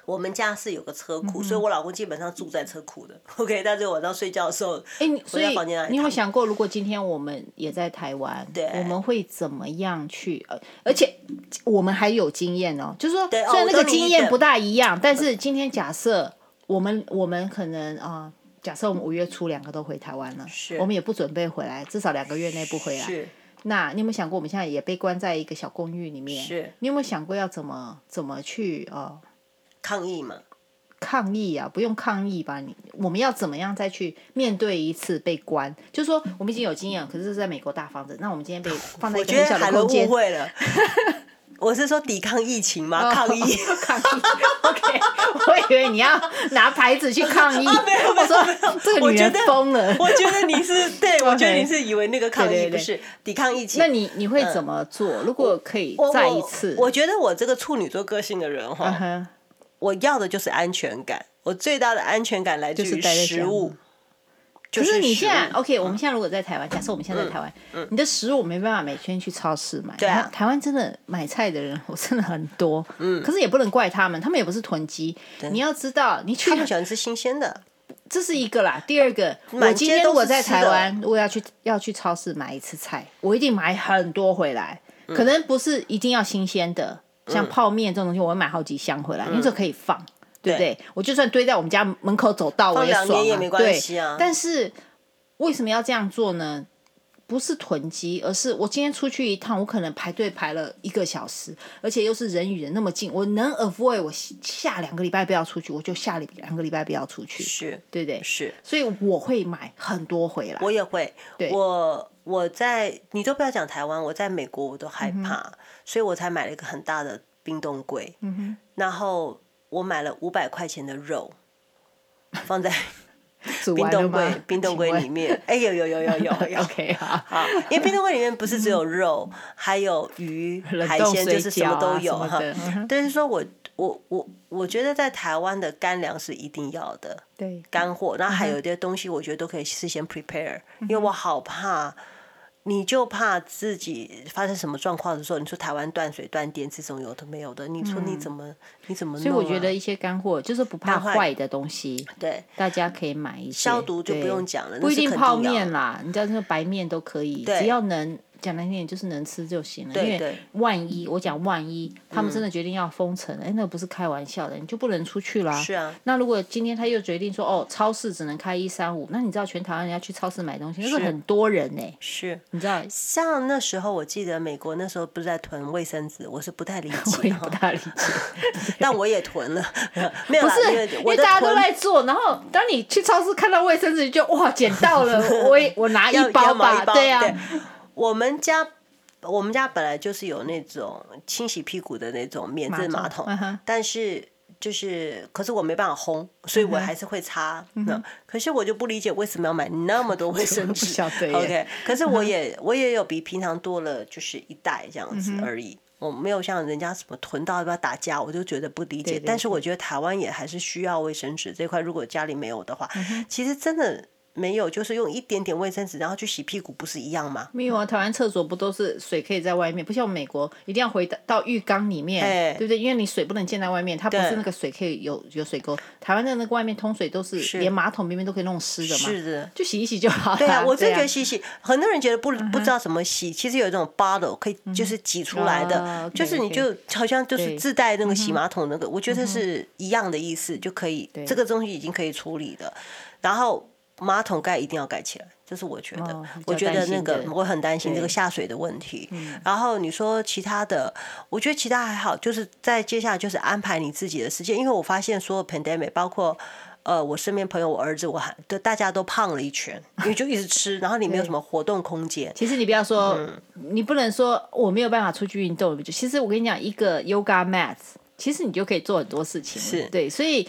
我们家是有个车库，嗯、所以我老公基本上住在车库的。OK，但是晚上睡觉的时候，哎、欸，所以你有没有想过，如果今天我们也在台湾，对，我们会怎么样去？呃，而且我们还有经验哦，就是说，对虽然那个经验不大一样，但是今天假设我们我们可能啊、呃，假设我们五月初两个都回台湾了，是，我们也不准备回来，至少两个月内不回来。是。那你有没有想过，我们现在也被关在一个小公寓里面？是。你有没有想过要怎么怎么去呃抗议嘛？抗议啊，不用抗议吧？你我们要怎么样再去面对一次被关？就是说，我们已经有经验，可是是在美国大房子，那我们今天被 放在一个很小的空间。我觉得海伦误会了。我是说抵抗疫情吗？抗议，抗议。OK，我以为你要拿牌子去抗议。啊、没有没有，说这个女人疯了。我觉得你是对，我觉得你是以为那个抗议不是抵抗疫情。那你你会怎么做？嗯、如果可以再一次我我，我觉得我这个处女座个性的人哈，uh-huh. 我要的就是安全感。我最大的安全感来自于食物。可是你现在 OK，我们现在如果在台湾，假设我们现在在台湾，嗯，你的食物没办法每天去超市买。对啊，台湾真的买菜的人我真的很多，嗯，可是也不能怪他们，他们也不是囤积。你要知道，你去他们喜欢吃新鲜的，这是一个啦。第二个，我今天如果在台湾，如果要去要去超市买一次菜，我一定买很多回来，可能不是一定要新鲜的，像泡面这种东西，我会买好几箱回来，因为这可以放。对不对？我就算堆在我们家门口走道，我也爽啊。也没关系啊。对，但是为什么要这样做呢？不是囤积，而是我今天出去一趟，我可能排队排了一个小时，而且又是人与人那么近，我能 avoid 我下两个礼拜不要出去，我就下两个礼拜不要出去。是，对不对？是，所以我会买很多回来。我也会。对。我我在你都不要讲台湾，我在美国我都害怕，嗯、所以我才买了一个很大的冰冻柜。嗯哼。然后。我买了五百块钱的肉，放在冰冻柜冰冻柜里面。哎，有有有有有 有。OK 好，好，因为冰冻柜里面不是只有肉，嗯、还有鱼、海鲜，就是什么都有哈。但是说我我我我觉得在台湾的干粮是一定要的，对，干货。然后还有一些东西，我觉得都可以事先 prepare，、嗯、因为我好怕。你就怕自己发生什么状况的时候，你说台湾断水断电这种有的没有的，你说你怎么、嗯、你怎么弄、啊？所以我觉得一些干货就是不怕坏的东西，对，大家可以买一些。消毒就不用讲了，不一定泡面啦，你知道那个白面都可以，只要能。讲难听点就是能吃就行了，对对，因为万一我讲万一他们真的决定要封城，哎、嗯，那不是开玩笑的，你就不能出去啦。是啊。那如果今天他又决定说，哦，超市只能开一三五，那你知道全台湾人要去超市买东西，那是很多人呢。是。你知道？像那时候我记得美国那时候不是在囤卫生纸，我是不太理解，我也不太理解，但我也囤了。没有不是，因为大家都在做，然后当你去超市看到卫生纸，就哇捡到了，我我拿一包吧，包对呀、啊。我们家。我们家本来就是有那种清洗屁股的那种免治马桶，马桶，但是就是，可是我没办法烘，所以我还是会擦。嗯、那可是我就不理解为什么要买那么多卫生纸。OK，可是我也、嗯、我也有比平常多了，就是一袋这样子而已。嗯、我没有像人家什么囤到要不要打架，我就觉得不理解。对对对，但是我觉得台湾也还是需要卫生纸这块，如果家里没有的话，嗯、其实真的。没有，就是用一点点卫生纸，然后去洗屁股，不是一样吗？没有啊，台湾厕所不都是水可以在外面，不像美国一定要回到到浴缸里面，对不对？因为你水不能溅在外面，它不是那个水可以有有水沟。台湾的那个外面通水都是连马桶边边都可以弄湿的嘛，是的，就洗一洗就好了。对啊，我真觉得洗洗，很多人觉得不不知道怎么洗，其实有一种 bottle 可以就是挤出来的，就是你就好像就是自带那个洗马桶那个，我觉得是一样的意思，就可以这个东西已经可以处理的，然后。马桶盖一定要盖起来，这是我觉得。哦、我觉得那个我很担心这个下水的问题。然后你说其他的，我觉得其他还好，就是在接下来就是安排你自己的时间，因为我发现所有 pandemic，包括呃我身边朋友、我儿子，我还都大家都胖了一圈，因为就一直吃，然后你没有什么活动空间。其实你不要说、嗯，你不能说我没有办法出去运动。其实我跟你讲，一个 yoga mat，其实你就可以做很多事情。是对，所以。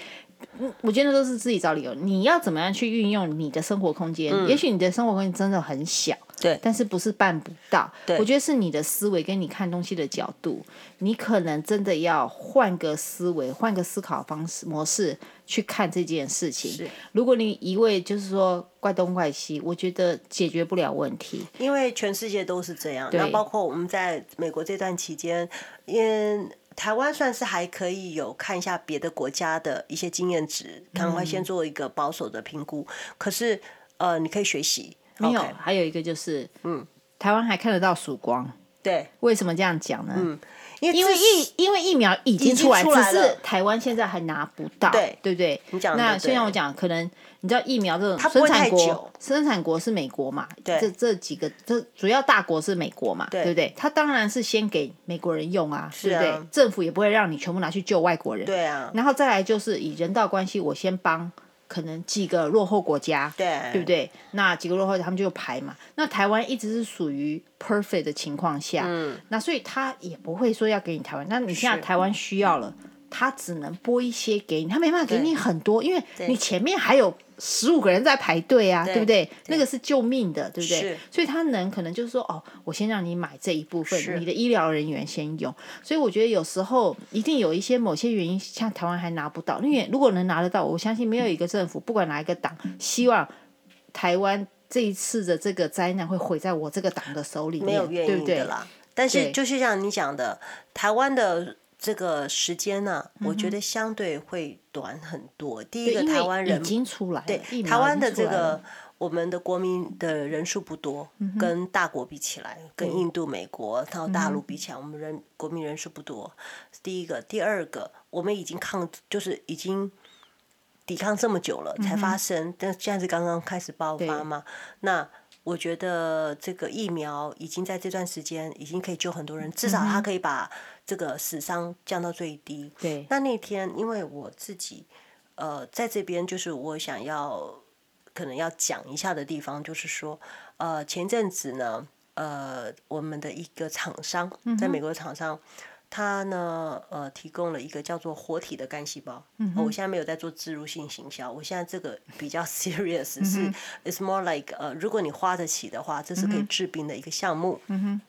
我觉得都是自己找理由。你要怎么样去运用你的生活空间？嗯、也许你的生活空间真的很小，对，但是不是办不到。我觉得是你的思维跟你看东西的角度，你可能真的要换个思维，换个思考方式模式去看这件事情。如果你一味就是说怪东怪西，我觉得解决不了问题。因为全世界都是这样，那包括我们在美国这段期间，因台湾算是还可以有看一下别的国家的一些经验值，赶快先做一个保守的评估。嗯、可是呃，你可以学习。没有，还有一个就是，嗯，台湾还看得到曙光。对，为什么这样讲呢？嗯，因为疫因为疫苗已经出来，只是台湾现在还拿不到，对对不对？你讲那虽然我讲，可能你知道疫苗这种生产国，生产国是美国嘛？对，这这几个这主要大国是美国嘛？对不对？他当然是先给美国人用啊，对不对？政府也不会让你全部拿去救外国人，对啊。然后再来就是以人道关系，我先帮。可能几个落后国家，对，对不对？那几个落后，他们就排嘛。那台湾一直是属于 perfect 的情况下，嗯，那所以他也不会说要给你台湾。那你现在台湾需要了，他只能拨一些给你，他没办法给你很多，因为你前面还有。十五个人在排队啊，对，对不对？对，那个是救命的，对不对？所以他能可能就是说，哦，我先让你买这一部分，你的医疗人员先用。所以我觉得有时候一定有一些某些原因，像台湾还拿不到。因为如果能拿得到，我相信没有一个政府，不管哪一个党，希望台湾这一次的这个灾难会毁在我这个党的手里面，没有愿意的啦。对对，但是就是像你讲的，台湾的。这个时间呢、啊，我觉得相对会短很多。嗯、第一个，台湾人已经出来，对台湾的这个我们的国民的人数不多，嗯、跟大国比起来，跟印度、美国到大陆比起来，嗯、我们人国民人数不多。第一个，第二个，我们已经抗，就是已经抵抗这么久了才发生，嗯、但现在是刚刚开始爆发嘛？那我觉得这个疫苗已经在这段时间已经可以救很多人，至少它可以把。这个死伤降到最低。对。那那天，因为我自己，呃，在这边就是我想要可能要讲一下的地方，就是说，呃，前阵子呢，呃，我们的一个厂商，在美国的厂商，嗯、他呢，呃，提供了一个叫做活体的干细胞。嗯、呃。我现在没有在做植入性行销，我现在这个比较 serious，是、嗯、，it's more like，呃，如果你花得起的话，这是可以治病的一个项目。嗯哼。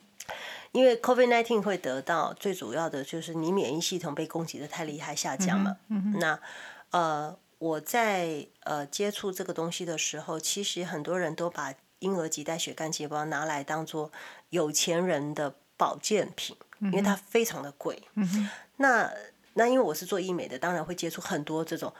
因为 COVID-19 会得到最主要的就是你免疫系统被攻击的太厉害下降了。嗯嗯、那呃，我在呃接触这个东西的时候，其实很多人都把婴儿脐带血干细胞拿来当做有钱人的保健品，因为它非常的贵。嗯、那那因为我是做医美的，当然会接触很多这种。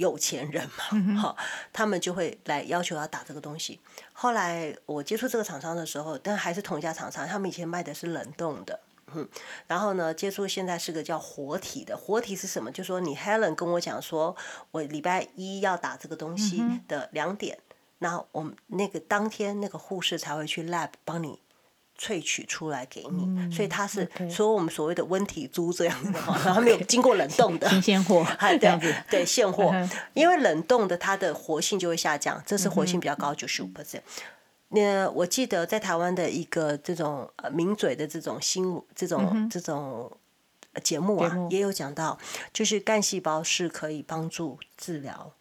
有钱人嘛，哈、嗯，他们就会来要求要打这个东西。后来我接触这个厂商的时候，但还是同一家厂商，他们以前卖的是冷冻的，嗯，然后呢，接触现在是个叫活体的。活体是什么？就是说你 Helen 跟我讲说，我礼拜一要打这个东西的两点，那、我们那个当天那个护士才会去 lab 帮你。萃取出来给你，嗯、所以它是说我们所谓的温体猪这样子的，然后它没有经过冷冻的新鲜货，这样子对现货，因为冷冻的它的活性就会下降，这是活性比较高，九十五 percent。那我记得在台湾的一个这种呃名嘴的这种新这种、这种节目啊，目也有讲到，就是干细胞是可以帮助治疗。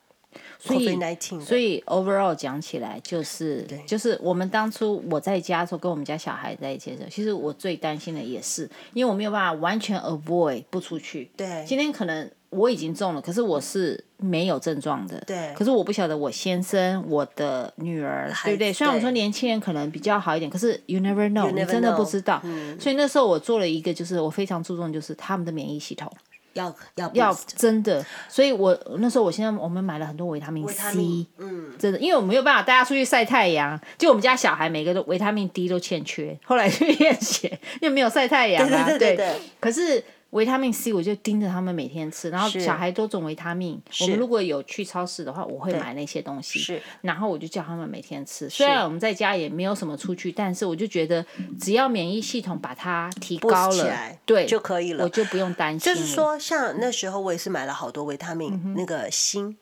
所以，所以 overall 讲起来，就是就是我们当初我在家的时候，跟我们家小孩在一起的时候，其实我最担心的也是，因为我没有办法完全 avoid 不出去。对，今天可能我已经中了，可是我是没有症状的。对，可是我不晓得我先生、我的女儿，对不对？虽然我说年轻人可能比较好一点，可是 you never know，, you never know 你真的不知道。嗯，所以那时候我做了一个，就是我非常注重，就是他们的免疫系统。要要要真的，所以我那时候我现在我们买了很多维他命 C，嗯，真的，因为我没有办法带他出去晒太阳，就我们家小孩每个都维他命 D 都欠缺，后来去验血，因为没有晒太阳啊，对对。对，可是。维他命 C，我就盯着他们每天吃，然后小孩多种维他命。我们如果有去超市的话，我会买那些东西。是，然后我就叫他们每天吃。虽然我们在家也没有什么出去，但是我就觉得只要免疫系统把它提高了，对就可以了，我就不用担心。就是说，像那时候我也是买了好多维他命，那个锌，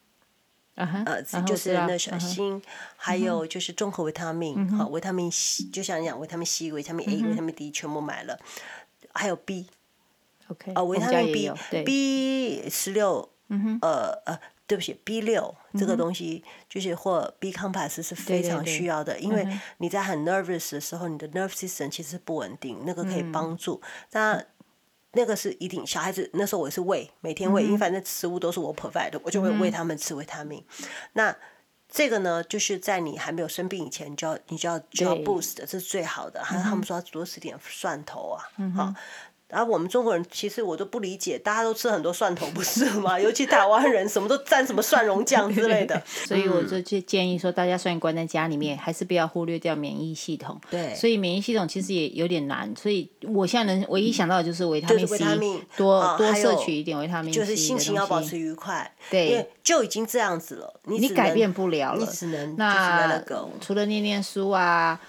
呃，就是那什么锌，还有就是综合维他命，好，维他命 C，就像你讲维他命 C、维他命 A、维他命 D 全部买了，还有 B。OK，呃，维他命 B，B 十六，呃呃，对不起，B 六这个东西就是或 B complex 是非常需要的，因为你在很 nervous 的时候，你的 nerve system 其实不稳定，那个可以帮助。那那个是一定，小孩子那时候我是喂，每天喂，因为反正食物都是我 provide 的，我就会喂他们吃维他命。那这个呢，就是在你还没有生病以前，你就要你就要就要 boost，这是最好的。还有他们说要多吃点蒜头啊，好。然后我们中国人其实我都不理解，大家都吃很多蒜头不是吗？尤其台湾人什么都蘸什么蒜蓉酱之类的。所以我就建议说，大家虽然关在家里面，还是不要忽略掉免疫系统。对。所以免疫系统其实也有点难，所以我现在能唯一想到的就是维他命 C，多多摄取一点维他命 C。就是心情要保持愉快。对。因为就已经这样子了，你改变不了了。你只能那除了念念书啊。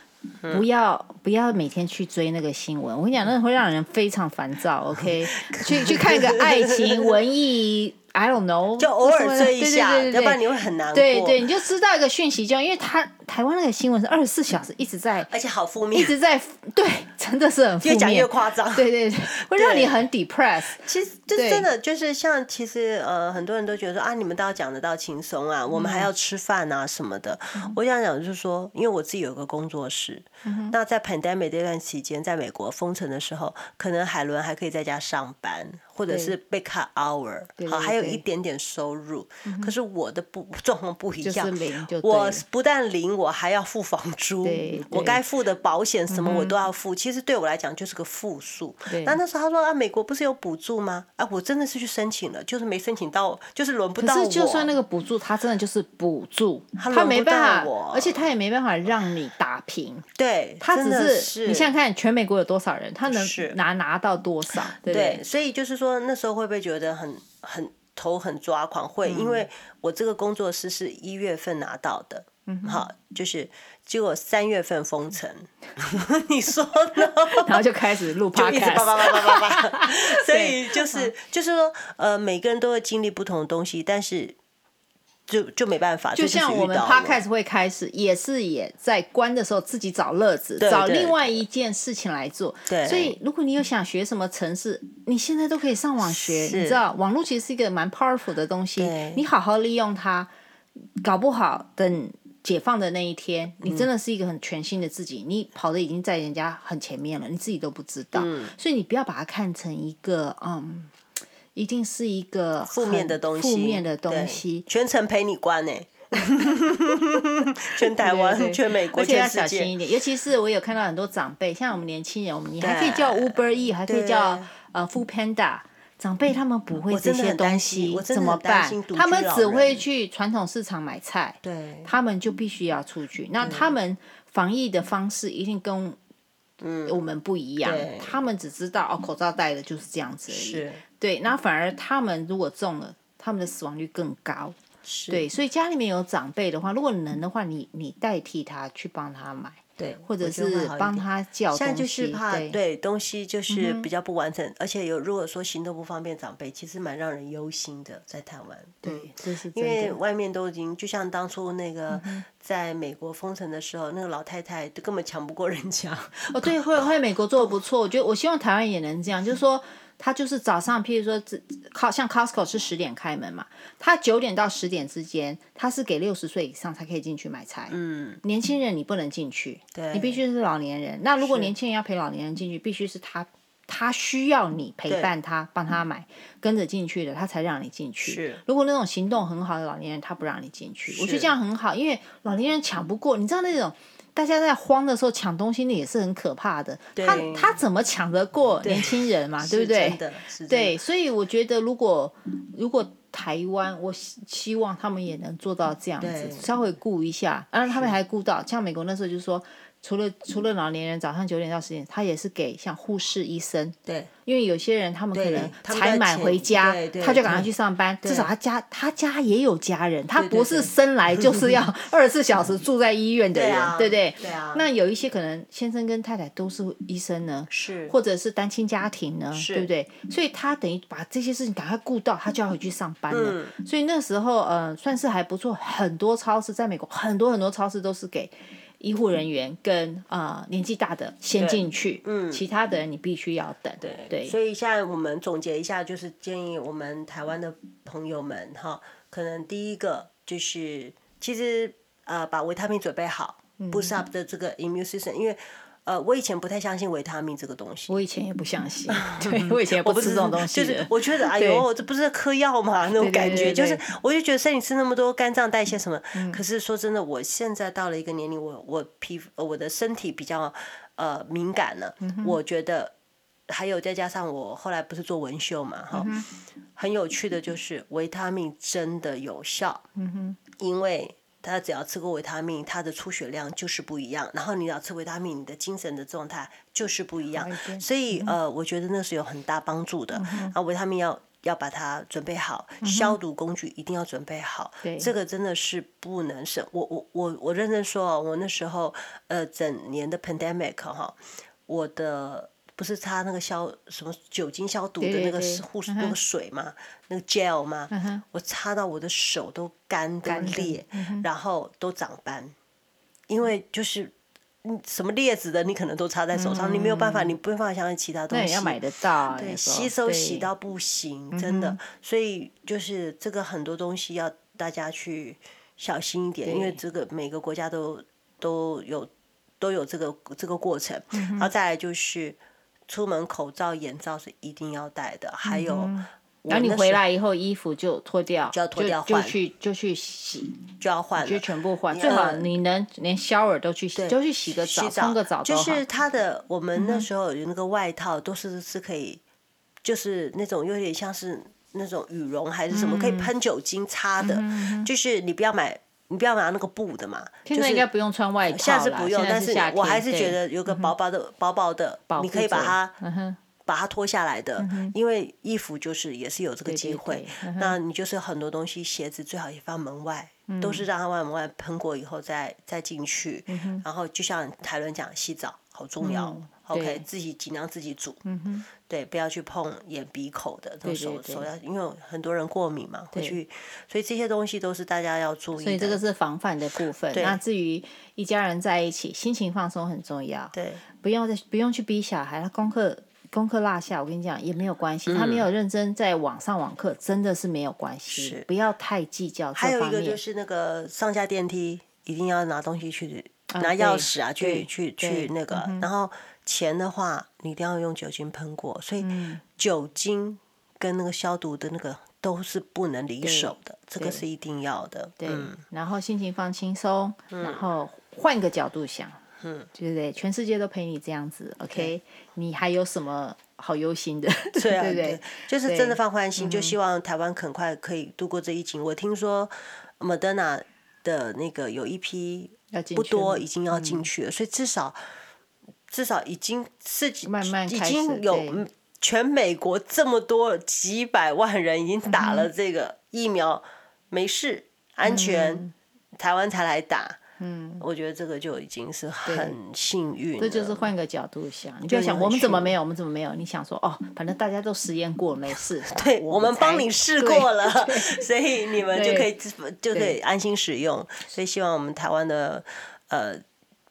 不要不要每天去追那个新闻，我跟你讲，那会让人非常烦躁。OK，去去看一个爱情文艺。I don't know，就偶尔追一下，要不然你会很难过。对对，你就知道一个讯息，就因为他台湾那个新闻是二十四小时一直在，而且好负面，一直在，对，真的是很负面，越讲越夸张。对对 对，会让你很 depressed。其实就真的就是像，其实呃，很多人都觉得说啊，你们都要讲得到轻松啊，我们还要吃饭啊什么的。嗯、我想讲就是说，因为我自己有个工作室，嗯、那在 pandemic 这段期间，在美国封城的时候，可能海伦还可以在家上班。或者是被 cut hour，好，还有一点点收入。可是我的不 状况不一样，我不但零，我还要付房租，我该付的保险什么我都要付。其实对我来讲就是个负数。那那时候他说啊，美国不是有补助吗？啊，我真的是去申请了，就是没申请到，就是轮不到我。可是就算那个补助，他真的就是补助，他没办法，而且他也没办法让你打平。对，他只是你想想看，全美国有多少人，他能拿拿到多少？对，所以就是说。那时候会不会觉得很很头很抓狂？会，因为我这个工作室是一月份拿到的，嗯，好，就是结果三月份封城，你说呢？然后就开始录 podcast，所以就是就是说，呃，每个人都会经历不同的东西，但是。就就没办法，就像我们 podcast 会开始，也是也在关的时候自己找乐子，找另外一件事情来做。对，所以如果你有想学什么城市，你现在都可以上网学。你知道，网络其实是一个蛮 powerful 的东西，你好好利用它，搞不好等解放的那一天，你真的是一个很全新的自己，你跑的已经在人家很前面了，你自己都不知道。所以你不要把它看成一个嗯。一定是一个负面的东西，负面的东西，全程陪你关呢，全台湾、全美国，而且要小心一点。尤其是我有看到很多长辈，像我们年轻人，我们你还可以叫 Uber E，还可以叫呃 Food Panda。长辈他们不会这些东西，怎么办？他们只会去传统市场买菜，对，他们就必须要出去。那他们防疫的方式一定跟。嗯，我们不一样，他们只知道哦，口罩戴的就是这样子而已。对，那反而他们如果中了，他们的死亡率更高。是，对，所以家里面有长辈的话，如果能的话，你你代替他去帮他买。对，或者是帮他叫东西，现在就是怕对，对东西就是比较不完整，嗯、而且有如果说行动不方便长辈，其实蛮让人忧心的，在台湾。对，这是因为外面都已经就像当初那个在美国封城的时候，嗯、那个老太太都根本抢不过人家。哦，对，会会美国做的不错，我觉得我希望台湾也能这样，就是说。他就是早上，譬如说，靠像 Costco 是十点开门嘛，他九点到十点之间，他是给六十岁以上才可以进去买菜。嗯，年轻人你不能进去，对，你必须是老年人。那如果年轻人要陪老年人进去，必须是他他需要你陪伴他，帮他买，跟着进去的，他才让你进去。是，如果那种行动很好的老年人，他不让你进去。我觉得这样很好，因为老年人抢不过，你知道那种。大家在慌的时候抢东西，那也是很可怕的。他他怎么抢得过年轻人嘛？对，对不对？对，所以我觉得，如果如果台湾，我希希望他们也能做到这样子，稍微顾一下。当然，他们还顾到，像美国那时候就是说。除了除了老年人早上九点到十点，他也是给像护士、医生，对，因为有些人他们可能才买回家，他就赶快去上班。至少他家他家也有家人，他不是生来就是要 二十四小时住在医院的人，对不对？对啊。那有一些可能先生跟太太都是医生呢，是，或者是单亲家庭呢，对不对？所以他等于把这些事情赶快顾到，他就要回去上班了。所以那时候呃算是还不错，很多超市在美国很多很多超市都是给。医护人员跟啊、呃、年纪大的先进去，嗯，其他的人你必须要等，对对。所以现在我们总结一下，就是建议我们台湾的朋友们哈，可能第一个就是其实呃把维他命准备好，boost up 的这个 immune system，因为。呃，我以前不太相信维他命这个东西。我以前也不相信，对，我以前也不吃这种东西。就是我觉得，哎呦，这不是嗑药吗？那种感觉，就是我就觉得身体吃那么多，肝脏代谢什么。可是说真的，我现在到了一个年龄，我我皮肤我的身体比较呃敏感了。我觉得还有再加上我后来不是做纹绣嘛，哈、嗯，很有趣的就是维他命真的有效，嗯哼，因为他只要吃过维他命，他的出血量就是不一样，然后你要吃维他命，你的精神的状态就是不一样，所以呃，我觉得那是有很大帮助的，然后维他命要。要把它准备好，消毒工具一定要准备好。嗯、这个真的是不能省。我我我我认真说，我那时候呃，整年的 pandemic 哈，我的不是擦那个消什么酒精消毒的那个护那个水嘛，那个 gel 嘛，嗯、我擦到我的手都干都裂，嗯、然后都长斑，因为就是。什么劣质的，你可能都插在手上，嗯、你没有办法，你没有办法相信其他东西。要买得到、啊，对，吸收洗到不行，真的。所以就是这个很多东西要大家去小心一点，因为这个每个国家都都有都有这个这个过程。嗯、然后再来就是出门口罩、眼罩是一定要戴的，还有。嗯然后你回来以后，衣服就脱掉，就要脱掉换，就去就去洗，就要换，就全部换。最好你能连 shower 都去洗，就去洗个澡，冲个澡。就是它的，我们那时候有那个外套，都是是可以，就是那种有点像是那种羽绒还是什么，可以喷酒精擦的。就是你不要买，你不要拿那个布的嘛。现在应该不用穿外套，现在是不用，但是我还是觉得有个薄薄的、薄薄的，你可以把它。把它脱下来的，因为衣服就是也是有这个机会。那你就是很多东西，鞋子最好也放门外，都是让它外门外喷过以后再再进去。然后就像台伦讲，洗澡好重要。OK，自己尽量自己煮。对，不要去碰眼鼻口的，都手手要，因为很多人过敏嘛，会去，所以这些东西都是大家要注意的。所以这个是防范的部分。那至于一家人在一起，心情放松很重要。对，不用再不用去逼小孩，他功课。功课落下，我跟你讲也没有关系。他没有认真在网上网课，真的是没有关系。不要太计较。还有一个就是那个上下电梯一定要拿东西去，拿钥匙啊，去去去那个。然后钱的话，你一定要用酒精喷过。所以酒精跟那个消毒的那个都是不能离手的，这个是一定要的。对，然后心情放轻松，然后换个角度想。嗯，对不对？全世界都陪你这样子，OK？你还有什么好忧心的？对啊，对不对？就是真的放宽心，就希望台湾很快可以度过这疫情。我听说，Moderna 的那个有一批不多，已经要进去了，所以至少至少已经是慢慢已经有全美国这么多几百万人已经打了这个疫苗，没事，安全，台湾才来打。嗯，我觉得这个就已经是很幸运。这就是换个角度想，你不要想我们怎么没有，我们怎么没有？你想说哦，反正大家都实验过，没事。对，我们帮你试过了，所以你们就可以就可以安心使用。所以希望我们台湾的呃。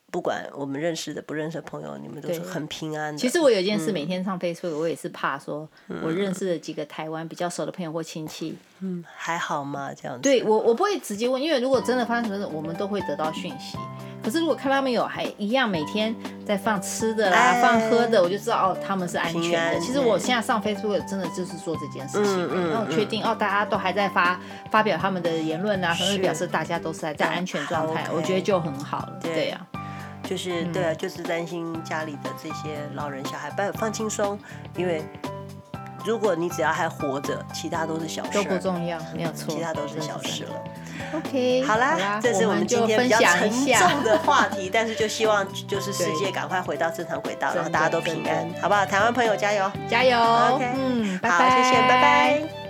不管我们认识的不认识的朋友，你们都是很平安的。其实我有一件事，每天上 Facebook，我也是怕说，我认识的几个台湾比较熟的朋友或亲戚，嗯，还好吗？这样子。对我，我不会直接问，因为如果真的发生什么事，我们都会得到讯息。可是如果看他们有还一样每天在放吃的啦，放喝的，我就知道哦，他们是安全的。其实我现在上 Facebook 真的就是做这件事情，然后确定哦，大家都还在发发表他们的言论啊，可能表示大家都是在在安全状态，我觉得就很好了。对呀。就是对啊，就是担心家里的这些老人小孩，不放轻松，因为如果你只要还活着，其他都是小事，都不重要，没有错，其他都是小事了。OK，好啦，这是我们今天比较沉重的话题，但是就希望就是世界赶快回到正常轨道，然后大家都平安，好不好？台湾朋友加油，加油！OK，嗯，好，谢谢，拜拜。